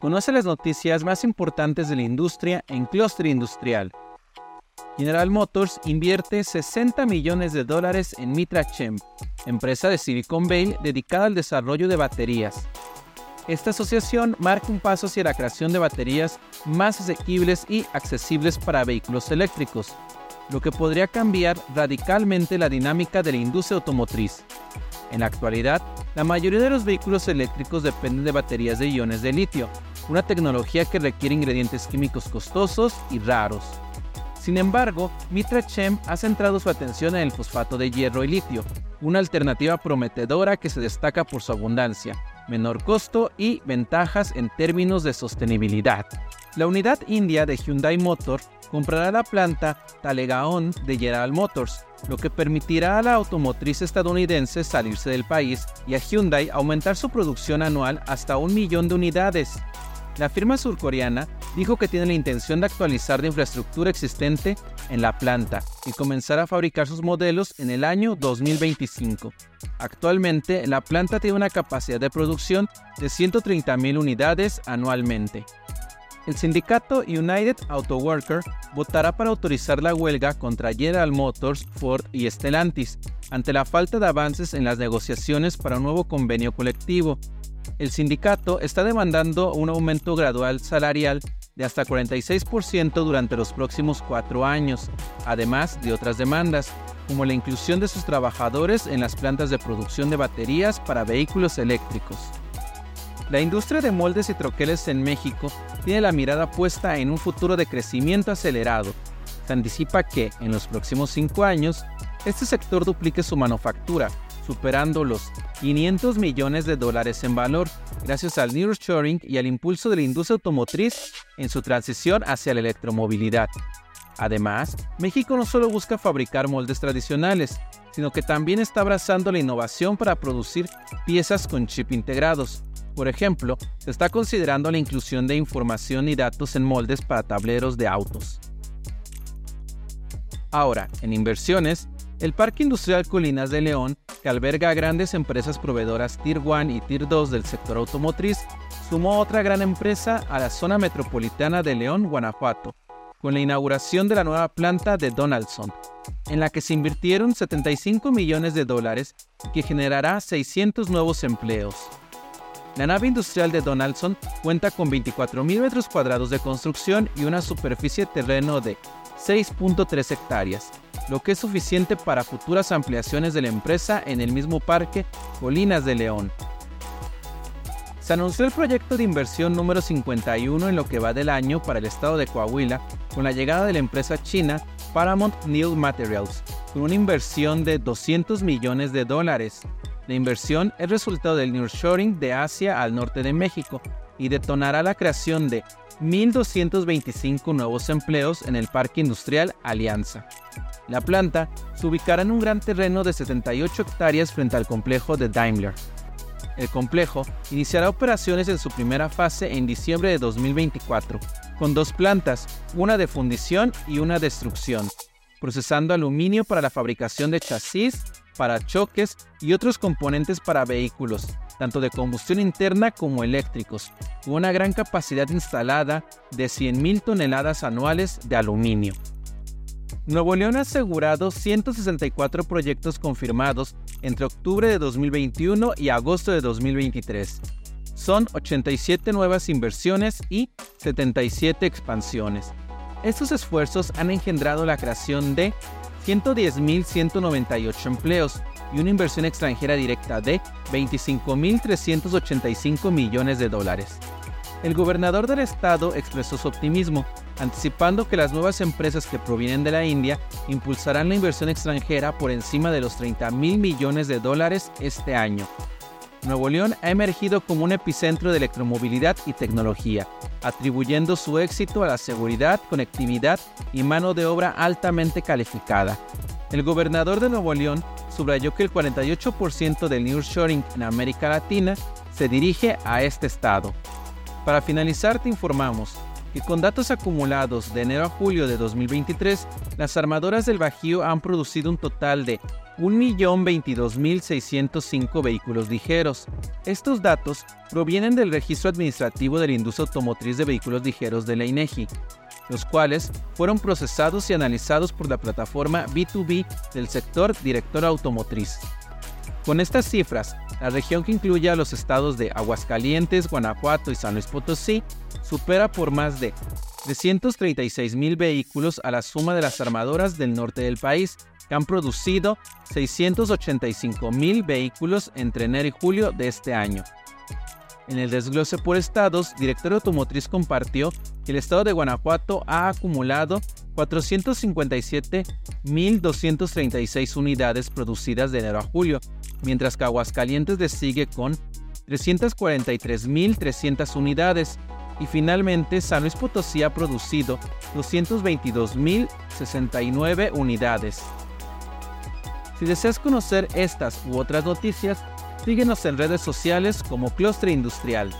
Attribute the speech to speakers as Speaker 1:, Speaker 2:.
Speaker 1: Conoce las noticias más importantes de la industria en Cluster Industrial. General Motors invierte 60 millones de dólares en Mitra Chem, empresa de Silicon Valley dedicada al desarrollo de baterías. Esta asociación marca un paso hacia la creación de baterías más asequibles y accesibles para vehículos eléctricos, lo que podría cambiar radicalmente la dinámica de la industria automotriz. En la actualidad, la mayoría de los vehículos eléctricos dependen de baterías de iones de litio, una tecnología que requiere ingredientes químicos costosos y raros. Sin embargo, Mitra Chem ha centrado su atención en el fosfato de hierro y litio, una alternativa prometedora que se destaca por su abundancia, menor costo y ventajas en términos de sostenibilidad. La unidad india de Hyundai Motor comprará la planta Talegaon de General Motors, lo que permitirá a la automotriz estadounidense salirse del país y a Hyundai aumentar su producción anual hasta un millón de unidades. La firma surcoreana dijo que tiene la intención de actualizar la infraestructura existente en la planta y comenzar a fabricar sus modelos en el año 2025. Actualmente, la planta tiene una capacidad de producción de 130.000 unidades anualmente. El sindicato United Auto Worker votará para autorizar la huelga contra General Motors, Ford y Stellantis ante la falta de avances en las negociaciones para un nuevo convenio colectivo el sindicato está demandando un aumento gradual salarial de hasta 46% durante los próximos cuatro años, además de otras demandas, como la inclusión de sus trabajadores en las plantas de producción de baterías para vehículos eléctricos. La industria de moldes y troqueles en México tiene la mirada puesta en un futuro de crecimiento acelerado. Se anticipa que, en los próximos cinco años, este sector duplique su manufactura, superando los 500 millones de dólares en valor, gracias al nearshoring y al impulso de la industria automotriz en su transición hacia la electromovilidad. Además, México no solo busca fabricar moldes tradicionales, sino que también está abrazando la innovación para producir piezas con chip integrados. Por ejemplo, se está considerando la inclusión de información y datos en moldes para tableros de autos. Ahora, en inversiones, el Parque Industrial Colinas de León, que alberga a grandes empresas proveedoras Tier 1 y Tier 2 del sector automotriz, sumó otra gran empresa a la zona metropolitana de León, Guanajuato, con la inauguración de la nueva planta de Donaldson, en la que se invirtieron 75 millones de dólares que generará 600 nuevos empleos. La nave industrial de Donaldson cuenta con 24.000 metros cuadrados de construcción y una superficie de terreno de 6.3 hectáreas, lo que es suficiente para futuras ampliaciones de la empresa en el mismo parque Colinas de León. Se anunció el proyecto de inversión número 51 en lo que va del año para el estado de Coahuila con la llegada de la empresa china Paramount New Materials, con una inversión de 200 millones de dólares. La inversión es resultado del nearshoring de Asia al norte de México y detonará la creación de 1.225 nuevos empleos en el Parque Industrial Alianza. La planta se ubicará en un gran terreno de 78 hectáreas frente al complejo de Daimler. El complejo iniciará operaciones en su primera fase en diciembre de 2024, con dos plantas, una de fundición y una de extrusión, procesando aluminio para la fabricación de chasis, para choques y otros componentes para vehículos, tanto de combustión interna como eléctricos, con una gran capacidad instalada de 100.000 toneladas anuales de aluminio. Nuevo León ha asegurado 164 proyectos confirmados entre octubre de 2021 y agosto de 2023. Son 87 nuevas inversiones y 77 expansiones. Estos esfuerzos han engendrado la creación de 110.198 empleos y una inversión extranjera directa de 25.385 millones de dólares. El gobernador del estado expresó su optimismo, anticipando que las nuevas empresas que provienen de la India impulsarán la inversión extranjera por encima de los 30 mil millones de dólares este año. Nuevo León ha emergido como un epicentro de electromovilidad y tecnología, atribuyendo su éxito a la seguridad, conectividad y mano de obra altamente calificada. El gobernador de Nuevo León subrayó que el 48% del nearshoring en América Latina se dirige a este estado. Para finalizar, te informamos y con datos acumulados de enero a julio de 2023, las armadoras del Bajío han producido un total de 1.022.605 vehículos ligeros. Estos datos provienen del registro administrativo de la industria automotriz de vehículos ligeros de la INEGI, los cuales fueron procesados y analizados por la plataforma B2B del sector director automotriz. Con estas cifras, la región que incluye a los estados de Aguascalientes, Guanajuato y San Luis Potosí supera por más de 336 mil vehículos a la suma de las armadoras del norte del país, que han producido 685 mil vehículos entre enero y julio de este año. En el desglose por estados, Directorio Automotriz compartió que el estado de Guanajuato ha acumulado 457.236 unidades producidas de enero a julio, mientras que Aguascalientes le sigue con 343.300 unidades, y finalmente San Luis Potosí ha producido 222.069 unidades. Si deseas conocer estas u otras noticias, síguenos en redes sociales como Clustre Industrial.